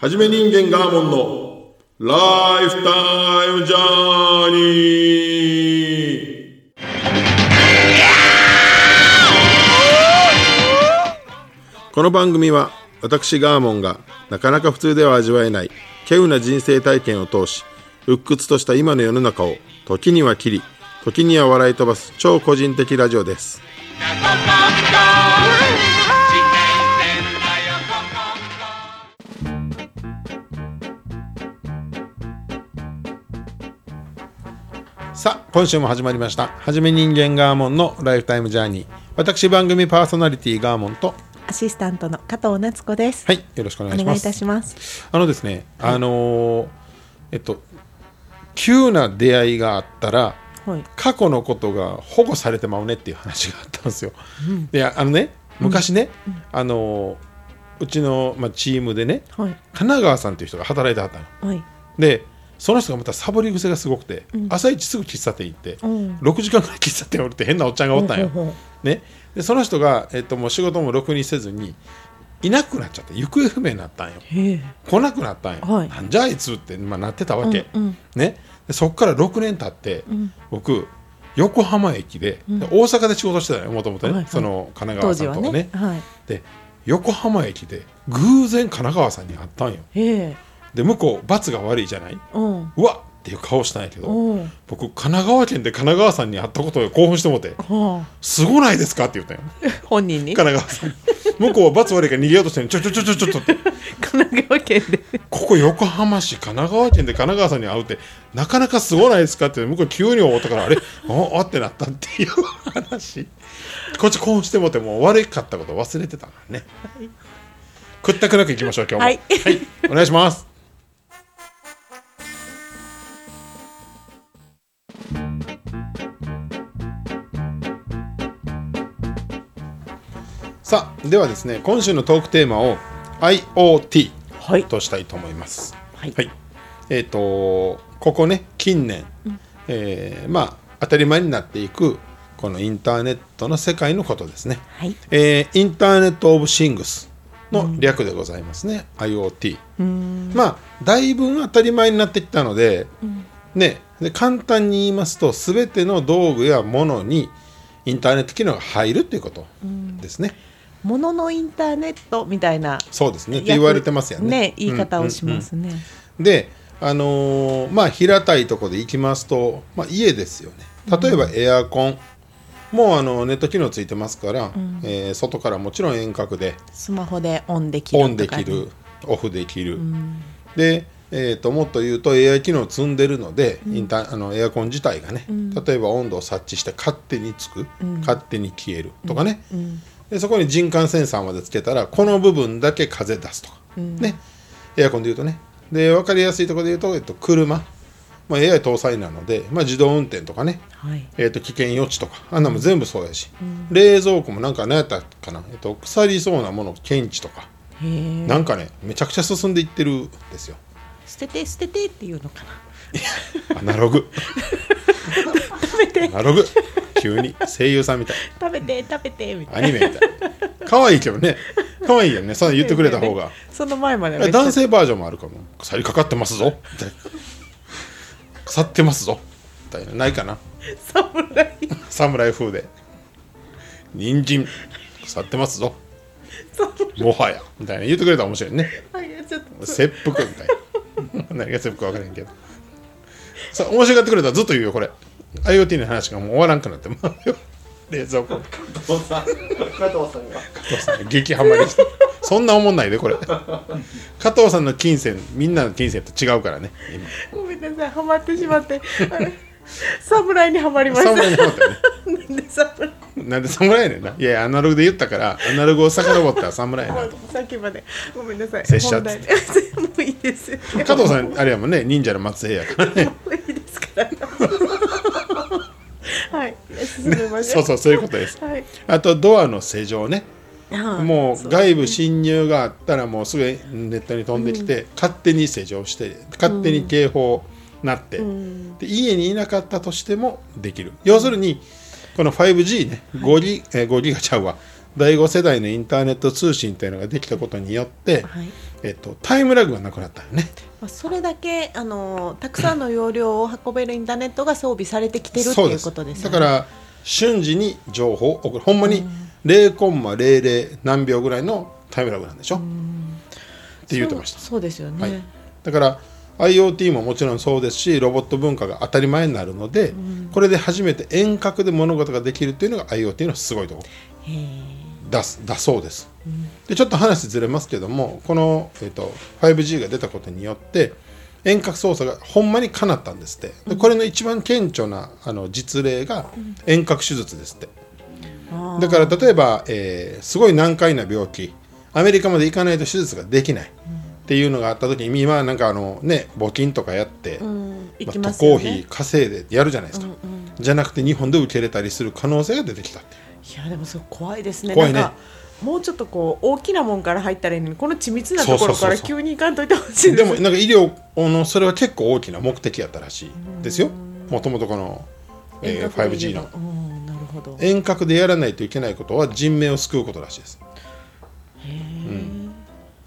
はじめ人間ガーモンのライフタイムジャーニー。この番組は私ガーモンがなかなか普通では味わえない稀有な人生体験を通し鬱屈とした今の世の中を時には切り時には笑い飛ばす超個人的ラジオです。さあ今週も始まりましたはじめ人間ガーモンのライフタイムジャーニー私番組パーソナリティガーモンとアシスタントの加藤夏子です。はいよろしくお願いしますお願いいたします。あのですね、あのーえっと急な出会いがあったらはい。過去のことが保護されてまうねっていう話があったんですよ。であのね昔ね、あのーうちの、まあ、チームでねはい。神奈川さんっていう人が働いてはったの。はい。でその人がまたサボり癖がすごくて、朝一すぐ喫茶店行って、うん。6時間ぐらい喫茶店おるって変なおっちゃんがおったんよ。ね、でその人が、えっと、もう仕事もろくにせずにいなくなっちゃって行方不明になったんよ。来なくなったんよ、はい。なんじゃあいつって、まあ、なってたわけ、うんうん。ね、でそっから6年経って、ん。僕横浜駅で,で、大阪で仕事してたのよもともとね、はいはい。その神奈川さんとかねね。はい。で横浜駅で偶然神奈川さんに会ったんよ。で向こう罰が悪いじゃない？うん。うわっっていう顔したんやけどうん。僕神奈川県で神奈川さんに会ったことで興奮してもっては「すごないですか?」って言ったん。本人に？神奈川さん向こうは罰悪いから逃げようとしてんのちょちょちょちょちょちょって神奈川県で。ここ横浜市神奈川県で神奈川さんに会うってなかなかすごないですかって向こう急に思ったからあれ？ああってなったっていう話こっち興奮してもってもう悪かったこと忘れてたのねくったくなくいきましょう今日もはいお願いしますさあではですね今週のトークテーマを IoT はい。としたいと思います。はいえっ、とここね近年、えーまあ当たり前になっていくこのインターネットの世界のことですね。はい。えーインターネット・オブ・シングスの略でございますね、IoT。まあだいぶ当たり前になってきたので,、ね、で簡単に言いますと全ての道具やものにインターネット機能が入るということですね。もののインターネットみたいな。そうですね。って言われてますよね。ね、言い方をしますね。であのーまあ平たいところでいきますと、まあ、家ですよね。例えばエアコン、もうあのネット機能ついてますから、えー外からもちろん遠隔でスマホでオンできるオンで。きる、オフできる、で、えー、ともっと言うと AI 機能を積んでるので、インターあのエアコン自体がね、例えば温度を察知して勝手につく、勝手に消えるとかね、でそこに人感センサーまでつけたらこの部分だけ風出すとか、ね。エアコンで言うとね。で分かりやすいところで言うと、えっと、車、まあ、AI 搭載なので、まあ、自動運転とかね、はい。えっと危険予知とか。あんなもん全部そうやし、冷蔵庫もなんか何やったかな、えっと、腐りそうなもの検知とか。なんかねめちゃくちゃ進んでいってるんですよ。捨てて捨ててっていうのかな。アナログ。食べて。アナログ急に声優さんみたい。食べて食べてみたいアニメみたい。可愛いけどね。可愛いよね。そんな言ってくれた方が。な。その前までめっちゃ男性バージョンもあるかも。腐りかかってますぞ。みたいな腐ってますぞ。みたいな。ないかな。侍。侍風で。人参。腐ってますぞ。もはや。みたいな。言ってくれたら面白いね。はい、ちょっと。切腹みたいな。何が切腹か分からへんけど。さ面白がってくれたらずっと言うよこれ IoT の話がもう終わらんくなってまうよ 冷蔵庫加藤さん加藤さんが加藤さん激ハマりしてそんな思んないでこれ加藤さんの金銭みんなの金銭と違うからねごめんなさい、ハマってしまって。侍にはまりま今した。侍にハマったよねなんで侍？なんで侍やねんないやいやアナログで言ったからアナログを遡ったら侍やなとさっきまで。ごめんなさい。拙者本題で もういいです。加藤さんあれやもんね忍者の末裔やからねもういいですから。はい、進めましょう。そうそうそういうことです。はい。あとドアの施錠ね。はいもう外部侵入があったらもうすぐネットに飛んできて、勝手に施錠して勝手に警報なって、で家にいなかったとしてもできる。要するにこの 5G ね5ギ,、えー5ギガちゃうわ。第5世代のインターネット通信というのができたことによって、はい。えっと、タイムラグがなくなったよね。まあ、それだけあのたくさんの容量を運べるインターネットが装備されてきてるっていうことですよね。だから瞬時に情報を送るほんまに0コンマ00何秒ぐらいのタイムラグなんでしょ、って言ってました。そうですよね。はい。だから IoT ももちろんそうですしロボット文化が当たり前になるので、これで初めて遠隔で物事ができるっていうのが IoT のすごいとこ。ろだすだそうです、でちょっと話ずれますけどもこの、えー、と 5G が出たことによって遠隔操作がほんまにかなったんですって。でこれの一番顕著なあの実例が遠隔手術ですって。あーだから例えば、えーすごい難解な病気アメリカまで行かないと手術ができないっていうのがあった時に今はなんかあのね募金とかやって、うん、行きまあ。渡航費稼いでやるじゃないですか、じゃなくて日本で受け入れたりする可能性が出てきたっていやでもそれ怖いですね。怖いねもうちょっとこう大きなもんから入ったらいいのにこの緻密なところから急に行かんといてほしいでもなんか医療のそれは結構大きな目的やったらしいですよ。もともとこの、えー遠隔で 5G 言えばの。うん、なるほど。遠隔でやらないといけないことは人命を救うことらしいです。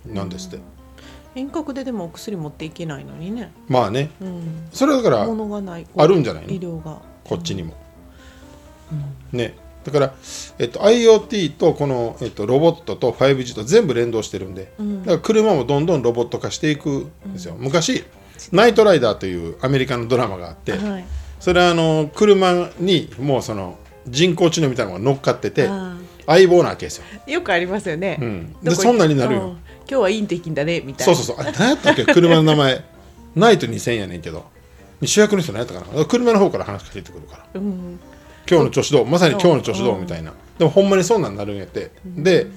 なんですって。遠隔ででもお薬持っていけないのにね。まあね。うん。それはだから物がない。あるんじゃないの？医療が。こっちにも、ねだから、えっと、IoT とこの、えっと、ロボットと 5G と全部連動してるんで、だから車もどんどんロボット化していくんですよ、昔ナイトライダーというアメリカのドラマがあって、はい。それはあの車にもうその人工知能みたいなのが乗っかっててあ相棒なわけですよ。よくありますよね。うん。でそんなになるよ。うん。今日はいい天気だねみたいな。そうそうそう。あ何やったっけ？車の名前。ナイト2000やねんけど。主役の人何やったかな？車の方から話しかけてくるから。うん。今日の調子どう。まさに今日の調子どうみたいな。でもほんまにそんなんなるんやって。で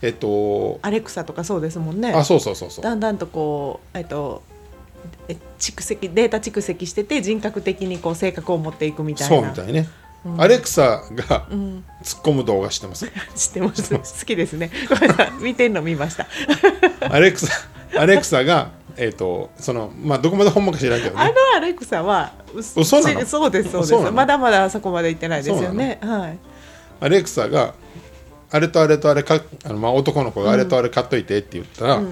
えっとアレクサとかそうですもんね。あそうそうそうそう。だんだんとこうえっとえ蓄積データ蓄積してて人格的にこう性格を持っていくみたいな。そうみたいね。アレクサがうん、突っ込む動画知ってます。知ってます。好きですね。見てんの見ました。アレクサアレクサがえっとそのまあどこまでほんまか知らんけどね。あのアレクサはそうですそうです。そうなの？まだまだそこまで行ってないですよね。はい。アレクサがあれとあれとあれかあの、まあ、男の子があれとあれ買っといてって言ったら、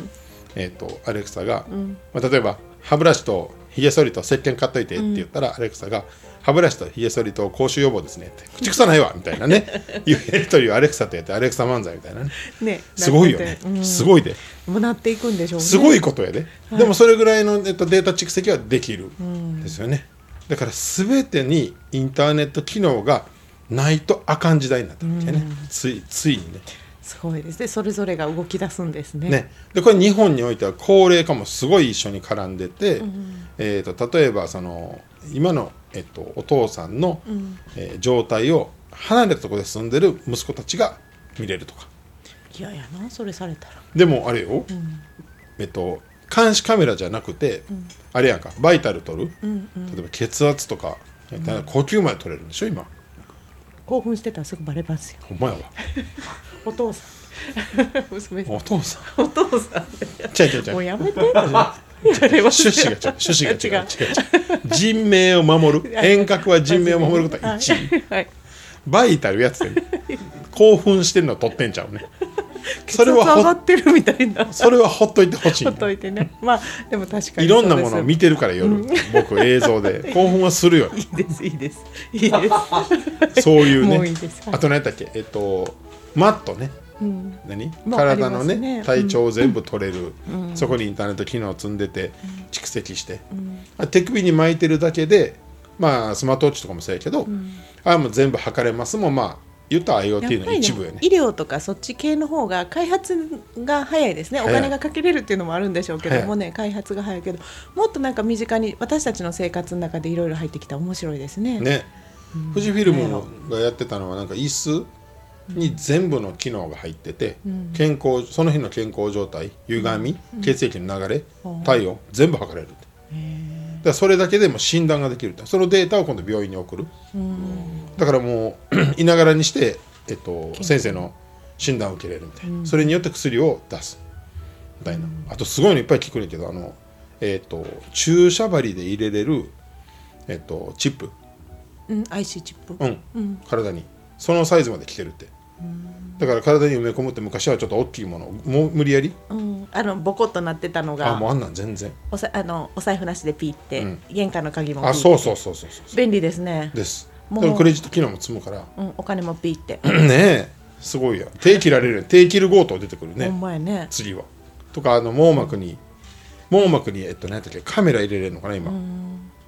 えっとアレクサが、まあ、例えば歯ブラシとひげ剃りと石鹸買っといてって言ったら、アレクサが歯ブラシとひげ剃りと口臭予防ですね。って口臭ないわみたいなね。いうやり取りをアレクサとやってアレクサ漫才みたいなね。ね。すごいよね、うん。すごいで。もうなっていくんでしょうね。すごいことやで、でもそれぐらいの、えっと、データ蓄積はできるん。ですよね、だから全てにインターネット機能がないとあかん時代になったわけね、ついついにね。すごいですね。それぞれが動き出すんですね。ね、でこれ日本においては高齢化もすごい一緒に絡んでて、えー、と例えばその今の、えっと、お父さんの、えー状態を離れたところで住んでる息子たちが見れるとか。いやいやなそれされたら。でもあれよ、えっと、監視カメラじゃなくて、あれやんかバイタル取る、例えば血圧とか、呼吸まで取れるんでしょ今。興奮してたらすぐバレますよ。ほんまやわ。お父さん。娘さん。お父さん。お父さん。ちゃうちゃうちゃう。もうやめて。趣旨が違う。趣旨が違う。違う。違う。人命を守る。遠隔は人命を守ることは1位はい。バイタルやつで興奮してるの取ってんちゃうね。それはってるみたいな。それはほっといてほしいほっといてね。まあでも確かにいろんなものを見てるから夜、僕映像で。興奮はするよ。いいですいいです。いいです。そういうね。いあと何やったっけ？えっとマットね。うん。何？まあ体のね体調を全部取れる、そこにインターネット機能を積んでて、蓄積して、あ手首に巻いてるだけでまあスマートウォッチとかもそうやけど、あもう全部測れますもん。まあ言った IoT の一部やね。医療とかそっち系の方が開発が早いですね。お金がかけれるっていうのもあるんでしょうけどもね開発が早いけど。もっとなんか身近に私たちの生活の中でいろいろ入ってきたら面白いですね。ね、富士フィルムがやってたのはなんか椅子？に全部の機能が入ってて、健康その日の健康状態歪み、血液の流れ、体温全部測れるだそれだけでも診断ができる。そのデータを今度病院に送る、だからもう いながらにして、えっと、先生の診断を受けれるみたいな、それによって薬を出す。みたいな、あとすごいのいっぱい聞くねんけどあの、えっと、注射針で入れれる、えっと、チップ。うん、IC チップ、うん、体に。そのサイズまで来てるってだから体に埋め込むって昔はちょっと大きいものをもう無理やり？うん、あのボコっとなってたのがあもうあんなん全然。おさあのお財布なしでピーって、うん。玄関の鍵もピーあそうそうそうそうそう。便利ですね。です。もう。クレジット機能も積むから。うん、お金もピーって、ねえ。すごいや。手切られる。手切る強盗出てくるね。ほんまやね。次は。とかあの網膜に網膜にえっと何やったっけ？カメラ入れれるのかな今。っ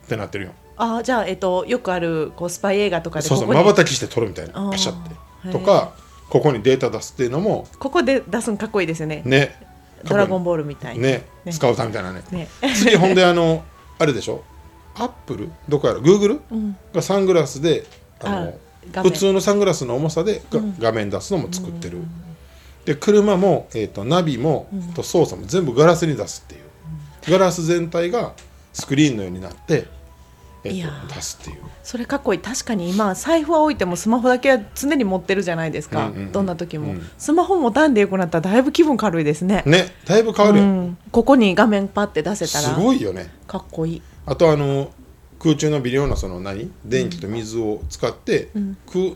てなってるよ。あじゃあ、えっと、よくあるこうスパイ映画とかでそうそう。まばたきして撮るみたいな。パシャって。とかここにデータ出すっていうのもここで出すんかっこいいですよね。ね。ドラゴンボールみたいに。ね。ね。使うたみたいなね。ね次ほんであのあれでしょ？アップル？どこやろ？グーグル？うん。がサングラスであの普通のサングラスの重さでが画面出すのも作ってる、で車も、えー、とナビも、と操作も全部ガラスに出すっていう、ガラス全体がスクリーンのようになって、えーいやと出すっていう。それかっこいい。確かに今財布は置いてもスマホだけは常に持ってるじゃないですか、うんうんうん。どんな時も、うん。スマホ持たんでよくなったらだいぶ気分軽いですね。ねだいぶ変わるよ、うん、ここに画面パッて出せたすらごいよね。かっこいい。あとあの空中の微量なその何？電気と水を使って、ん。空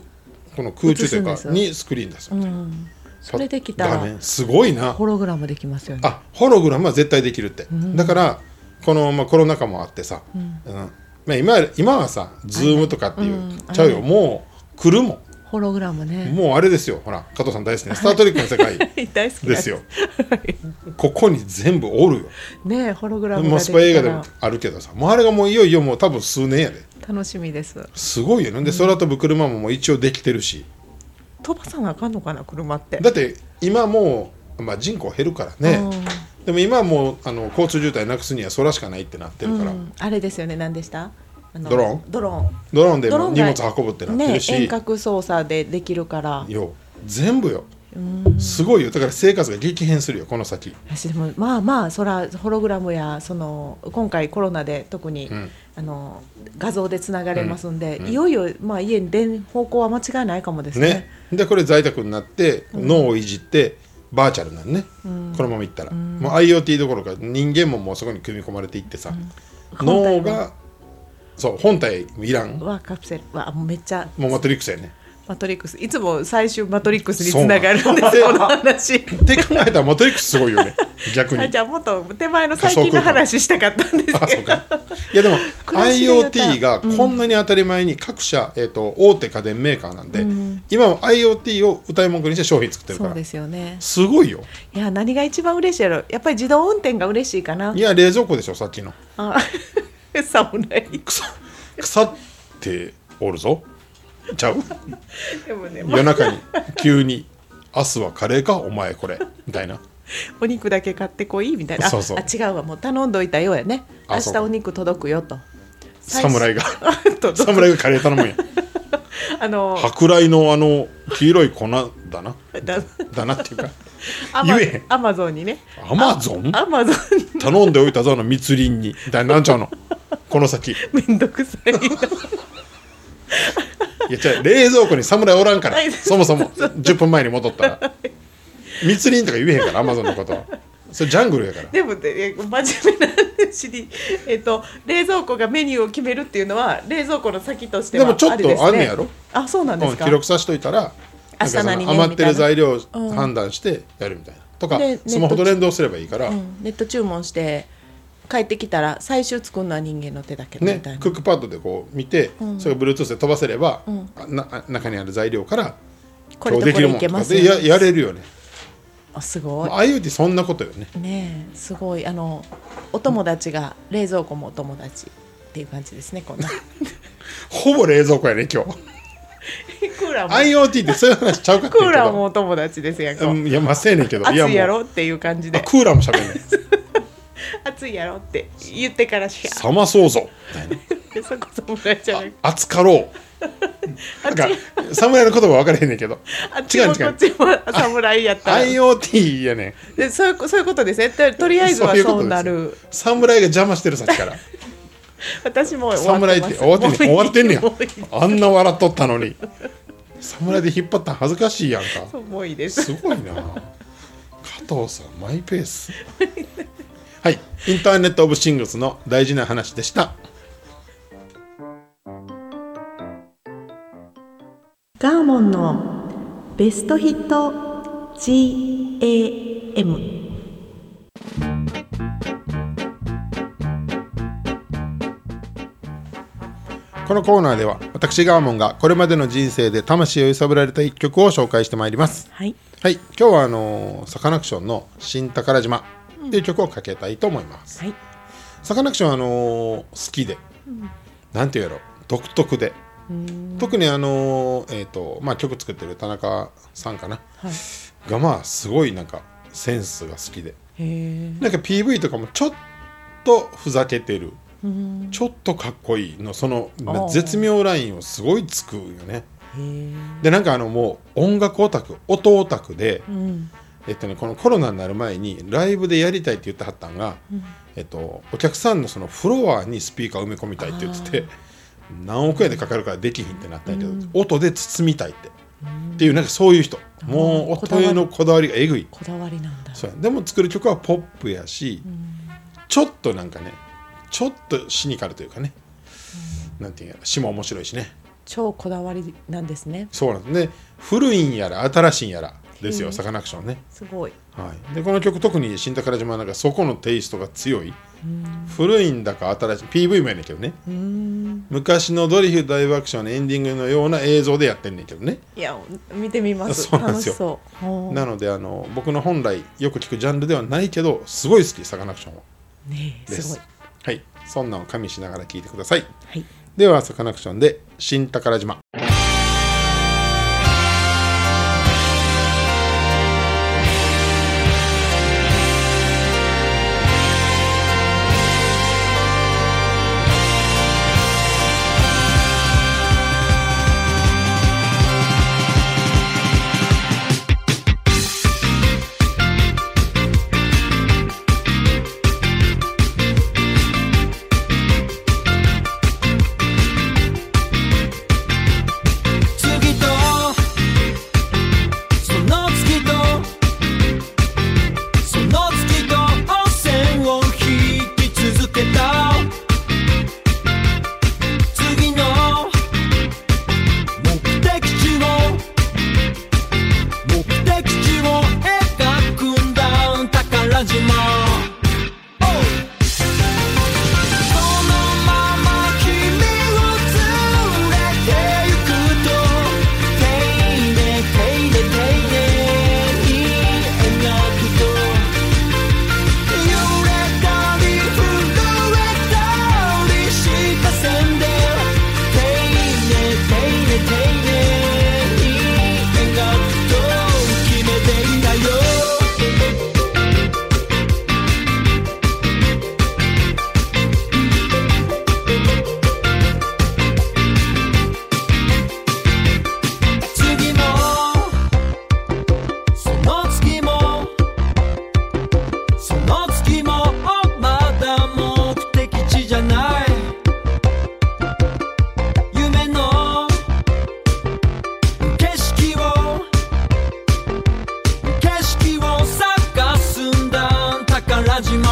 この空中というかにスクリーン出す、うん、それできたらすごいな。ホログラムできますよね。あホログラムは絶対できるって、だからこの、まあ、コロナ禍もあってさ、うんまあ、今今はさズームとかっていう、うんちゃうよ。もう来るもホログラムね。んもうあれですよ。ほら加藤さん大好きな「スター・トレック」の世界。大好きなんですよ。ここに全部おるよ。ねホログラムがスパイ映画でもら。あるけどさもうあれがもういよいよもう多分数年やで。楽しみです。すごいよね。で空飛ぶ車ももう一応できてるし。飛ばさなあかんのかな車って。だって今もう、まあ、人口減るからねでも今はもうあの交通渋滞なくすには空しかないってなってるから、うん。あれですよね。何でした？あのドローン？ドローン。ドローンでドローン荷物運ぶってなってねるし、遠隔操作でできるから。よ全部よ。うん。すごいよ。だから生活が激変するよこの先。私でもまあまあそらホログラムやその今回コロナで特に、うん。あの画像でつながれますんで、うん。いよいよ、まあ、家に出ん方向は間違いないかもですね。ね。でこれ在宅になって脳をいじってバーチャルなのね、ん。このままいったら、ん。もう IoT どころか人間ももうそこに組み込まれていってさ、本体も。脳がそう本体いらん。はカプセル。はもうめっちゃ。もうマトリックスやねマトリックス。いつも最終マトリックスにつながるんです この話。って考えたらマトリックスすごいよね。逆に。あじゃあもっと手前の最近の話したかったんですけど。いやでも IoT がこんなに当たり前に各社、えー、と大手家電メーカーなんで、うん。今も IoT を歌い文句にして商品作ってるから。そうですよね。すごいよ。いや何が一番嬉しいやろ。やっぱり自動運転が嬉しいかな。いや冷蔵庫でしょさっきの。あ侍腐腐っておるぞちゃう？でもね、夜中に急に「明日はカレーかお前これ」みたいな。お肉だけ買ってこいみたいな。あそうそう。あ違うわもう頼んどいたようやね。明日お肉届くよと。侍が 侍がカレー頼むんや。あの舶来のあの黄色い粉だな。だだなっていうか。アマ言えアマゾンにね。アマゾン？アマゾン。に頼んでおいたぞあの密林に。みたいになんちゃうの？この先。い めんどくさいや違う冷蔵庫に侍おらんから。はい。そもそも 10分前に戻ったら。密林とか言えへんからアマゾンのことは。それジャングルやから。でもねえ真面目な話に、えっと冷蔵庫がメニューを決めるっていうのは冷蔵庫の先としてはでもちょっとあんねやろ？あそうなんでうんすか、記録さしといたら明日何ね余ってる材料をうん。判断してやるみたいな。とかでスマホと連動すればいいから。うん、ネット注文して帰ってきたら最終作るのは人間の手だけどみねたいな、クックパッドでこう見てうん。それを Bluetooth で飛ばせればうん。あなあ中にある材料からこれとこれいけます？よでややれるよね。あすごい。まあ IoT そんなことよね。ねえすごい。あのお友達が冷蔵庫もお友達っていう感じですねこんな。ほぼ冷蔵庫やね今日。クーラーも IoT ってそういう話ちゃうかってクーラーけど もお友達ですやんか、うんいやまあせえねんけど。暑いやもうろっていう感じあでクーラーもしゃべんねん 暑いやろって言ってからしかさまそうぞ。みたいなそこ侍じゃなくて。暑かろう。なんか侍の言葉分からへんねんけど。あっちも違う違うこっちも侍やったら IoT やねん。でそういうそういうことですね。ととりあえずはそうそういうことです。なる。侍が邪魔してるさっきから。私も終わ侍って終わってんねん。終わってんねやもういいあんな笑っとったのに。侍で引っ張ったん恥ずかしいやんか。そうもういいです。すごいな。加藤さんマイペース はい。インターネット・オブ・シングスの大事な話でした。ガーモンのベストヒット GAM このコーナーでは私ガーモンがこれまでの人生で魂を揺さぶられた一曲を紹介してまいります。はい。はい。今日はあのサカナクションの「新宝島」っていう曲をかけたいと思います、はい。サカナクションはあの好きで、なんていうやろ独特で。特にあのえっ、とまあ曲作ってる田中さんかな。はい。がまあすごいなんかセンスが好きで。なんか PV とかもちょっとふざけてる。ちょっとかっこいいの。その絶妙ラインをすごいつくよね。でなんかあのもう音楽オタク音オタクで、うんえっとね、このコロナになる前にライブでやりたいって言ってはったんが、えっと、お客さんのそのフロアにスピーカー埋め込みたいって言ってて何億円でかかるからできひんってなったんやけど、音で包みたいって、っていうなんかそういう人。もう音へのこだわりがえぐい。こだわりなんだ。そうやでも作る曲はポップやし、ちょっとなんかねちょっとシニカルというかね、なんていうんやら詩も面白いしね。超こだわりなんですね。そうなんです。ね古いんやら新しいんやらですよサカナクションね、すごい。はい、でこの曲特に新宝島はなんかそこのテイストが強い。古いんだか新しい PV もやねんけどね。昔のドリフ大爆笑のエンディングのような映像でやってんねんけどね。いや見てみます。そうなんですよ。楽しそう。ほうなのであの僕の本来よく聞くジャンルではないけどすごい好きサカナクションは。ねえです。すごい。はい。そんなんを加味しながら聞いてください。はい。ではサカナクションで新宝島 saudade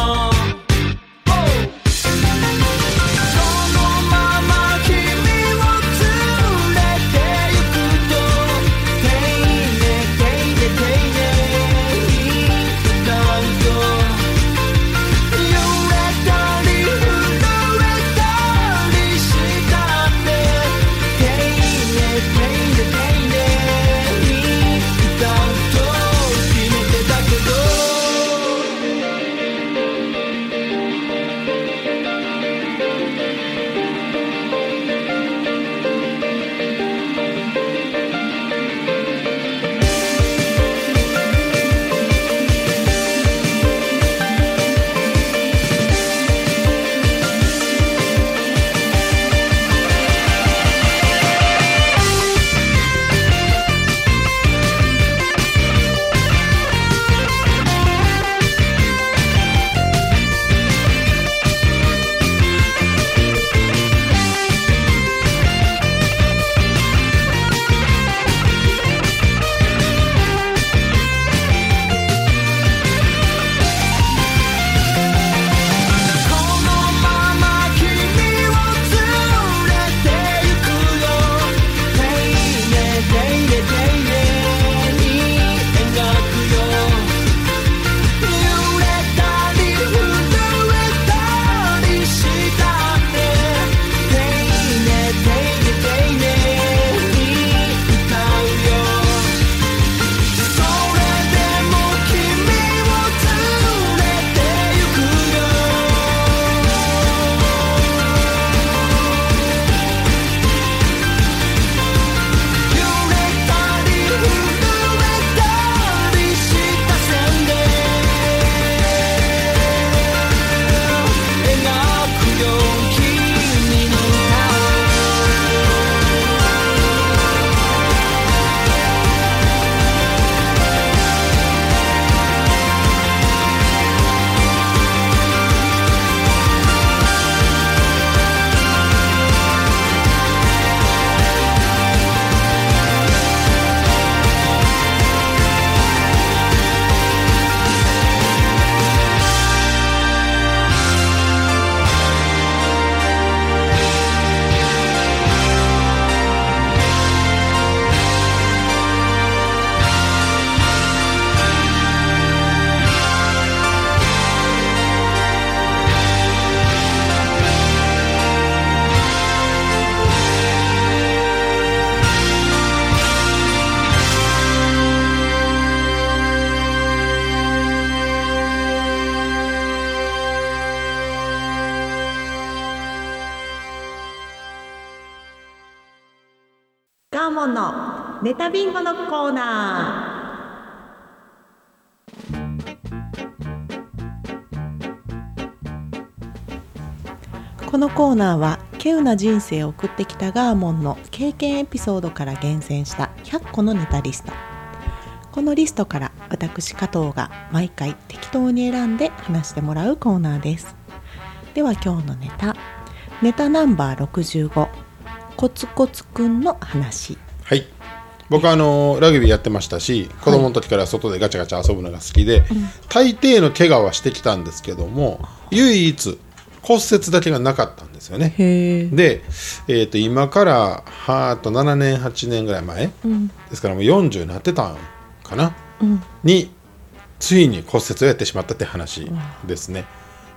モンのネタビンゴのコーナー。このコーナーは稀有な人生を送ってきたガーモンの経験エピソードから厳選した100個のネタリスト。このリストから私加藤が毎回適当に選んで話してもらうコーナーです。では今日のネタ。ネタナンバー65コツコツくんの話。僕はあのラグビーやってましたし子供の時から外でガチャガチャ遊ぶのが好きで、大抵の怪我はしてきたんですけども唯一骨折だけがなかったんですよね。で、えー、と今からはと7年8年ぐらい前、ですからもう40になってたんかな、についに骨折をやってしまったって話ですね。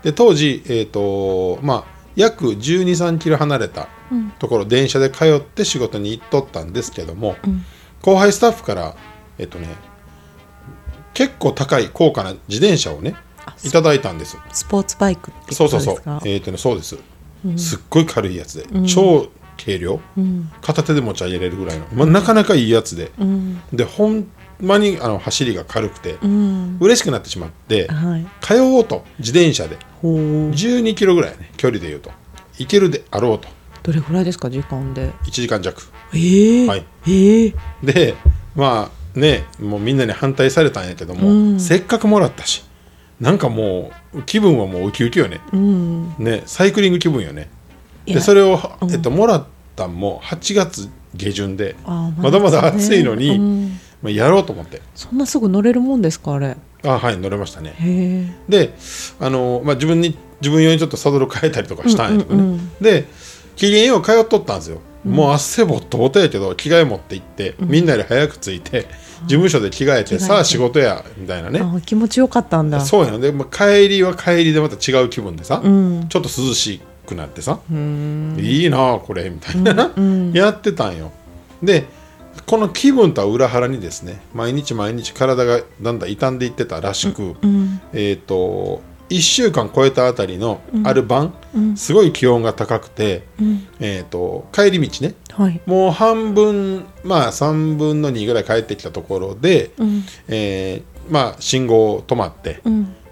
で当時、えーとまあ、約1 2 3キロ離れたところ、電車で通って仕事に行っとったんですけども、後輩スタッフから、えっ、とね、結構高い高価な自転車をねいただいたんです。スポーツバイクってそうそうそう。えーとね、そうです、すっごい軽いやつで、超軽量、片手で持ち上げれるぐらいの、まあ、なかなかいいやつで、でほんまにあの走りが軽くて、嬉しくなってしまって、はい。通おうと。自転車で。ほう。12キロぐらいね。距離でいうと。行けるであろうとどれぐらいですか時間で？1時間弱。ええはい。ええでまあねもうみんなに反対されたんやけども、せっかくもらったしなんかもう気分はもうウキウキよね,、ねサイクリング気分よね。でそれを、えっと、もらったんも8月下旬でまだまだ暑いのに、うん。まあ、やろうと思って。そんなすぐ乗れるもんですかあれ？あはい乗れましたね。であの、まあ、自分に自分用にちょっとサドル変えたりとかしたんやけどね、うんうんうん。で機嫌よう通っとったんですよ、もう汗ぼっとぼとやけど着替え持って行って、みんなより早く着いて事務所で着替えて、さあ仕事やみたいなね。気持ちよかったんだ。そうやので、まあ、帰りは帰りでまた違う気分でさ、ん。ちょっと涼しくなってさ、いいなあこれみたいな。な、やってたんよ。でこの気分とは裏腹にですね毎日毎日体がだんだん傷んでいってたらしく、えっ、と1週間超えたあたりのある晩、すごい気温が高くて、えー、と帰り道ね。はい。もう半分まあ3分の2ぐらい帰ってきたところで、えーまあ信号止まって、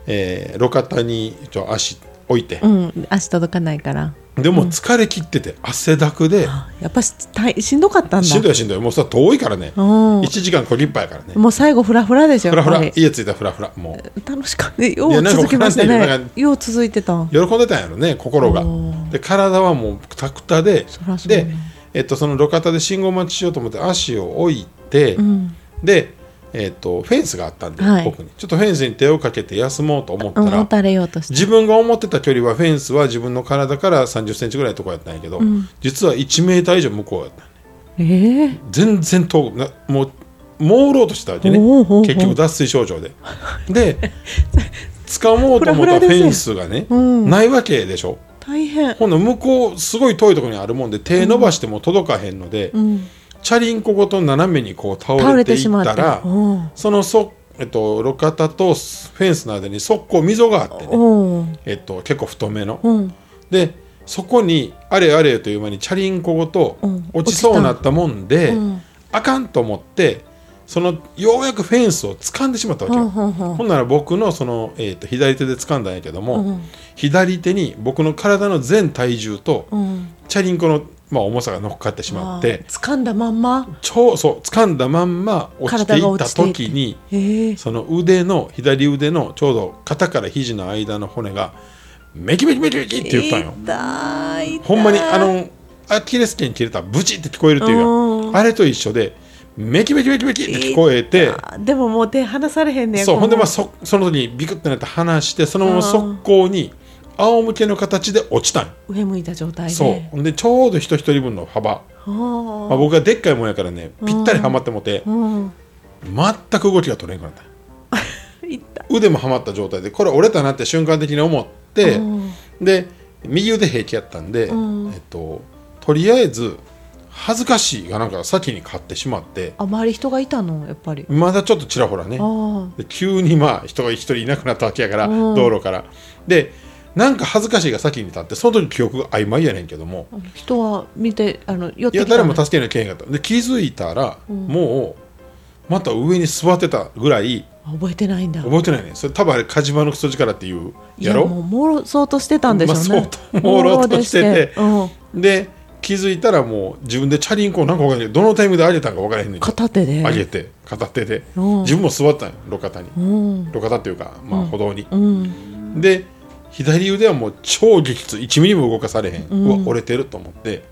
えー路肩にちょ足置いて、うん足届かないから。でも疲れ切ってて汗だくで、あやっぱし大しんどかったんだ。しんどいしんどい。もうさ遠いからね、うん。1時間こぎっぱやからね。もう最後フラフラでしょフラフラ。家着いたらフラフラ。もう。楽しかった。よいう続きましたね。よう続いてた。喜んでたんやろね心が。で体はもうくたくたで。で、えっと、その路肩で信号待ちしようと思って足を置いて、ん。で、えっと、フェンスがあったんで、はい。奥に。ちょっとフェンスに手をかけて休もうと思ったら、自分が思ってた距離はフェンスは自分の体から3 0センチぐらいのとこやったんやけど、実は1メーター以上向こうやったええ全然遠くなもう朦朧としたわけね。結局脱水症状で。で 掴もうと思ったフェンスがね、うん。ないわけでしょ。大変。ほんの向こうすごい遠いところにあるもんで手伸ばしても届かへんので、うんチャリンコごと斜めにこう倒倒れれていったらうんそのそ、えっと、路肩とフェンスの間に速攻溝があってね、う。んえっと、結構太めの。う。んでそこにあれあれという間にチャリンコごとうん。落ちそうになったもんで、うん。あかんと思ってそのようやくフェンスを掴んでしまったわけよ。ほんほんほんなら僕のその、えー、と左手で掴んだんやけども、うん。左手に僕の体の全体重と、うん。チャリンコの、まあ、重さが乗っかってしまって掴んだまんま？超そう掴んだまんま落ちていった時にええその腕の左腕のちょうど肩から肘の間の骨がメキメキメキメキって言ったんよ。痛いほんまにあのアキレス腱切れたらブチって聞こえるっていうあれと一緒でメキメキメキメキって聞こえてあでももう手離されへんねそうほんでまあそそその時にビクってなって離してそのまま速攻に仰向けの形で落ちたんよ。上向いた状態で。そう。でちょうど人一人分の幅、あまあ、僕がでっかいもんやからねぴったりはまってもて全く動きが取れんくなった。腕もはまった状態でこれ折れたなって瞬間的に思ってうん。で右腕平気やったんで、うん。えっと、とりあえず恥ずかしいがなんか先に勝ってしまってあ周り人がいたの？やっぱり。まだちょっとちらほらね。急にまあ人が一人いなくなったわけやからうん。道路から。でなんか恥ずかしいが先に立ってその時記憶が曖昧やねんけども。人は見てあの寄っいやてきたの誰も助けなきゃいけなかった。で気づいたら、もうまた上に座ってたぐらいあ覚えてないんだ。覚えてないねそれ多分あれ火事場のクソ力っていうやろ？もうもろそうとしてたんでしょうね、まあ相当朦朧としてて朦朧でで気づいたらもう自分でチャリンコをなんか分からないどのタイミングで上げたんか分からへんねうん片手で。上げて片手で。うん。自分も座ったんよ路肩に。うん。路肩っていうか、まあ、歩道に、うん。で左腕はもう超激痛。1ミリも動かされへん、うわ折れてると思って。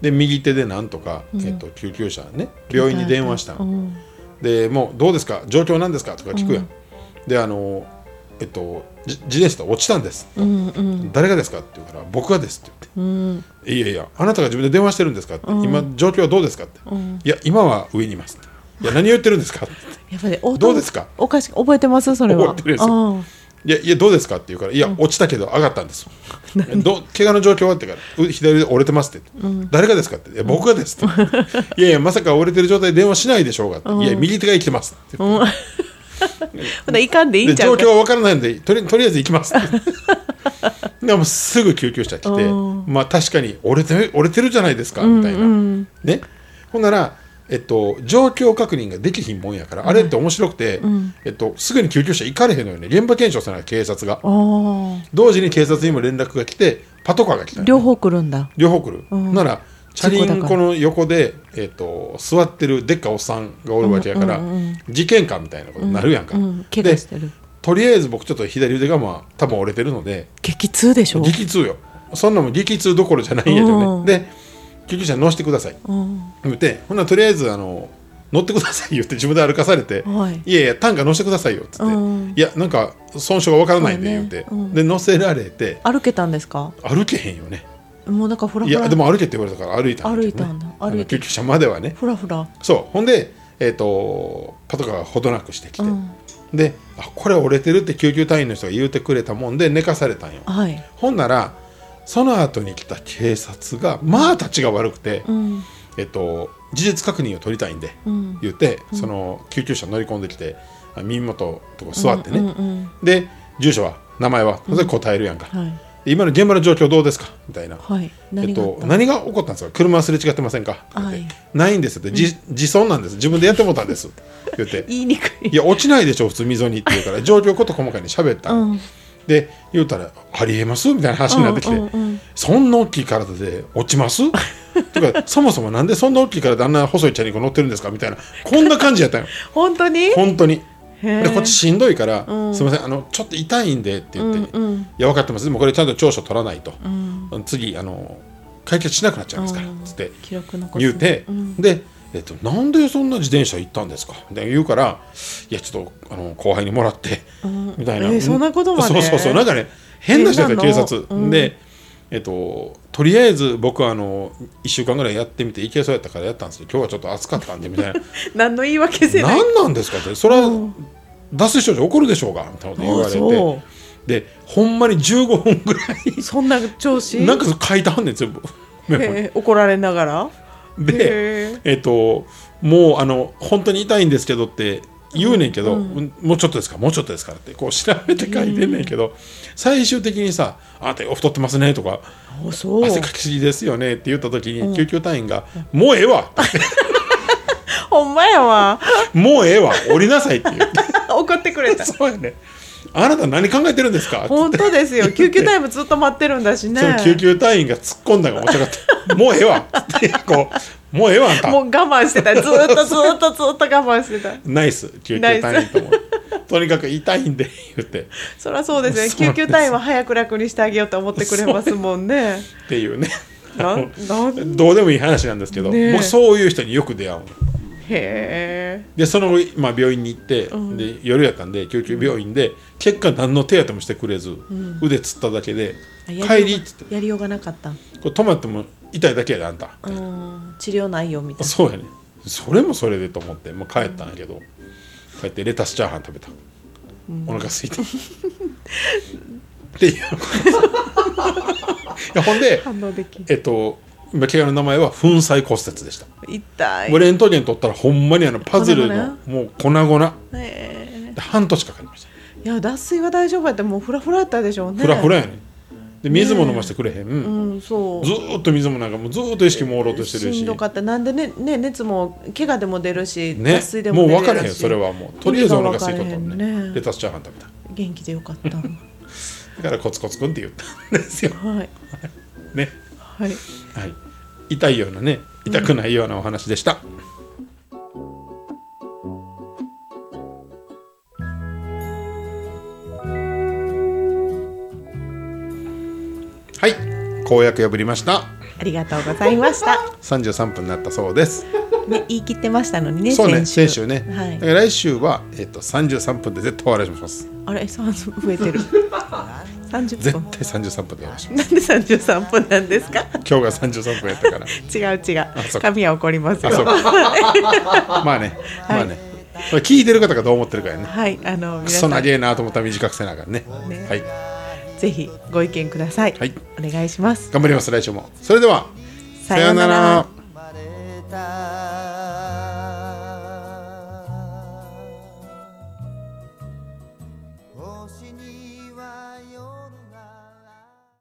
で右手でなんとか、えっと救急車ね病院に電話したの、うん。でもうどうですか？状況なんですか？とか聞くやん、であのえっとじ自転車で落ちたんです、うんうん。誰がですか？って言うから僕がですってうん言って。いやいやあなたが自分で電話してるんですか？って、今状況はどうですか？って、うん。いや今は上にいます。いや何を言ってるんですか？って。やっぱりおどうですか？おかし覚えてます？それは。覚えてるんですよ。あいやいやどうですかって言うからいや落ちたけど上がったんです。ど怪我の状況はってからう左腕折れてますって。言って、誰がですかって。いや僕がですって。いやいやまさか折れてる状態で電話しないでしょうがって、いや右手が生きてますって。言ってあほな、いかんでいいでんちゃう？か状況は分からないのでとりとりあえず行きますって。でもうすぐ救急車来て、うん。まあ確かに折れて折れてるじゃないですかみたいな、うん。ね。ほんならえっと、状況確認ができひんもんやから、あれって面白くて、えっと、すぐに救急車行かれへんのよね現場検証せな警察が。同時に警察にも連絡が来てパトカーが来たのよ両方来るんだ。両方来る、うん。ならチャリンコの横で、えっと座ってるでっかいおっさんがおるわけやから、うんうんうん事件かみたいなことになるやんか、うん怪で我してる。とりあえず僕ちょっと左腕がまあ多分折れてるので激痛でしょ？激痛よ。そんなもん激痛どころじゃないんやけどね、うん。で救急車に乗せてください。うん。言ってほんならとりあえずあの乗ってください言って自分で歩かされて、はい。いやいや単価乗せてくださいよっつって、うん。いやなんか損傷がわからないんで言って、ねうん。で乗せられて歩けたんですか？歩けへんよね。もうなんかフラいフラやでも歩けって言われたから歩いたんだ歩いたんだ。歩いて。救急車まではね。フラフラそう。ほんでえっ、とパトカーがほどなくしてきて、うん。であこれ折れてるって救急隊員の人が言うてくれたもんで寝かされたんよ。はい。ほんならその後に来た警察がまあたちが悪くて、うん。えっと、事実確認を取りたいんで、うん。言って、その救急車乗り込んできてあ耳元とか座ってね、うんうんで住所は名前はそれで答えるやんか、うんはい。で今の現場の状況どうですか？みたいな、はい。えっと、何が起こったんですか？車すれ違ってませんか、はい。ないんですって、じ自損なんです。自分でやってもうたんです。言って。言いにくい。いや落ちないでしょ普通溝にって言うから状況こと細かに喋った。の、うんで言うたら「ありえます?」みたいな話になってきて、そんな大きい体で落ちます？とかそもそもなんでそんな大きい体であんな細いチャリンコ乗ってるんですか？みたいなこんな感じやったよ。本当に？本当に。でこっちしんどいから「うん。すいませんあのちょっと痛いんで」って言って「うんうん。いや分かってます。でもこれちゃんと調書取らないと、うん。次あの解決しなくなっちゃいますから」うん。つって。言うて、うん。で、えっと「なんでそんな自転車行ったんですか?」で言うから「いやちょっとあの後輩にもらって」うんみたいな、えーそんなことまで？そうそうそう。なんかね変な人だった警察、うん。でえっととりあえず僕はあの1週間ぐらいやってみていけそうやったからやったんですけど今日はちょっと暑かったんでみたいな。何の言い訳せない。何なんですかって。それは脱水症状起こるでしょうがみたいなこと言われあてそでほんまに15分ぐらうそんな調子？いなんか書いてはんねん全部怒られながら？でえっともうあの本当に痛いんですけどって言うねんけど、うん。もうちょっとですかもうちょっとですからってこう調べて書いてんねんけど、最終的にさ「あなた太ってますね」とか汗かきすぎですよねって言った時に、救急隊員が「もうええわ! ほんまやわ」もうええわ降りなさい」って言って 怒ってくれた。そうやね。あなた何考えてるんですか?」本当ですよ。救急タイムずっと待ってるんだしね。救急隊員が突っ込んだのが面白かった「もうええわ!」ってこう「もうええわあんた。もう我慢してた。ずーっとずーっとずーっと我慢してた。ナイス救急隊員とも。とにかく痛いんで」言って。そりゃそうですね救急隊員は早く楽にしてあげようと思ってくれますもんね。っていうね。どうでもいい話なんですけど、ねえ。僕そういう人によく出会うの。へえ。でその後、まあ、病院に行って、ん。で夜やったんで救急病院で結果何の手当てもしてくれず、腕つっただけで「帰り」っつって。やりようがなかった「これ止まっても痛いだけやであんた」うん。治療ないよみたいな。そうやね。それもそれでと思って、まあ、帰ったんやけど、帰ってレタスチャーハン食べた、お腹空いてっていう。いやほんでえっと今怪我の名前は粉砕骨折でした。痛い。もうレントゲン取ったらほんまにあのパズルのもう粉々。へで半年かかりました。えいや脱水は大丈夫やってもうフラフラやったでしょうね。フラフラやねで水も飲ませてくれへん、うん。そう。ずーっと水もなんかもうずーっと意識朦朧としてるし。しんどかった。なんでねね熱も怪我でも出るし、ね。脱水でももう出分からへんよそれはもう。とりあえずお腹空いとったもん意味が分からへんね。ねレタスチャーハン食べた。元気でよかった。は だからコツコツくんって言ったんですよ。い。ね。はい。はい。痛いようなね痛くないようなお話でした、公約破りました。ありがとうございました。33分になったそうです。ね言い切ってましたのにねそうね先先週ね、はい。来週は、えっと33分で絶対終わらします。あれ？三増えてる。30絶分。対33分で終わらします。なんで三十三分なんですか？今日が33分やったから。違う違う。神は怒りますよ。か。まあねまあね、これ聞いてる方がどう思ってるかやね。はいあのクソ皆さん。長えなと思ったら短くせなあかんね。ね。はいぜひご意見ください、はい。お願いします。頑張ります来週も。それではさようなら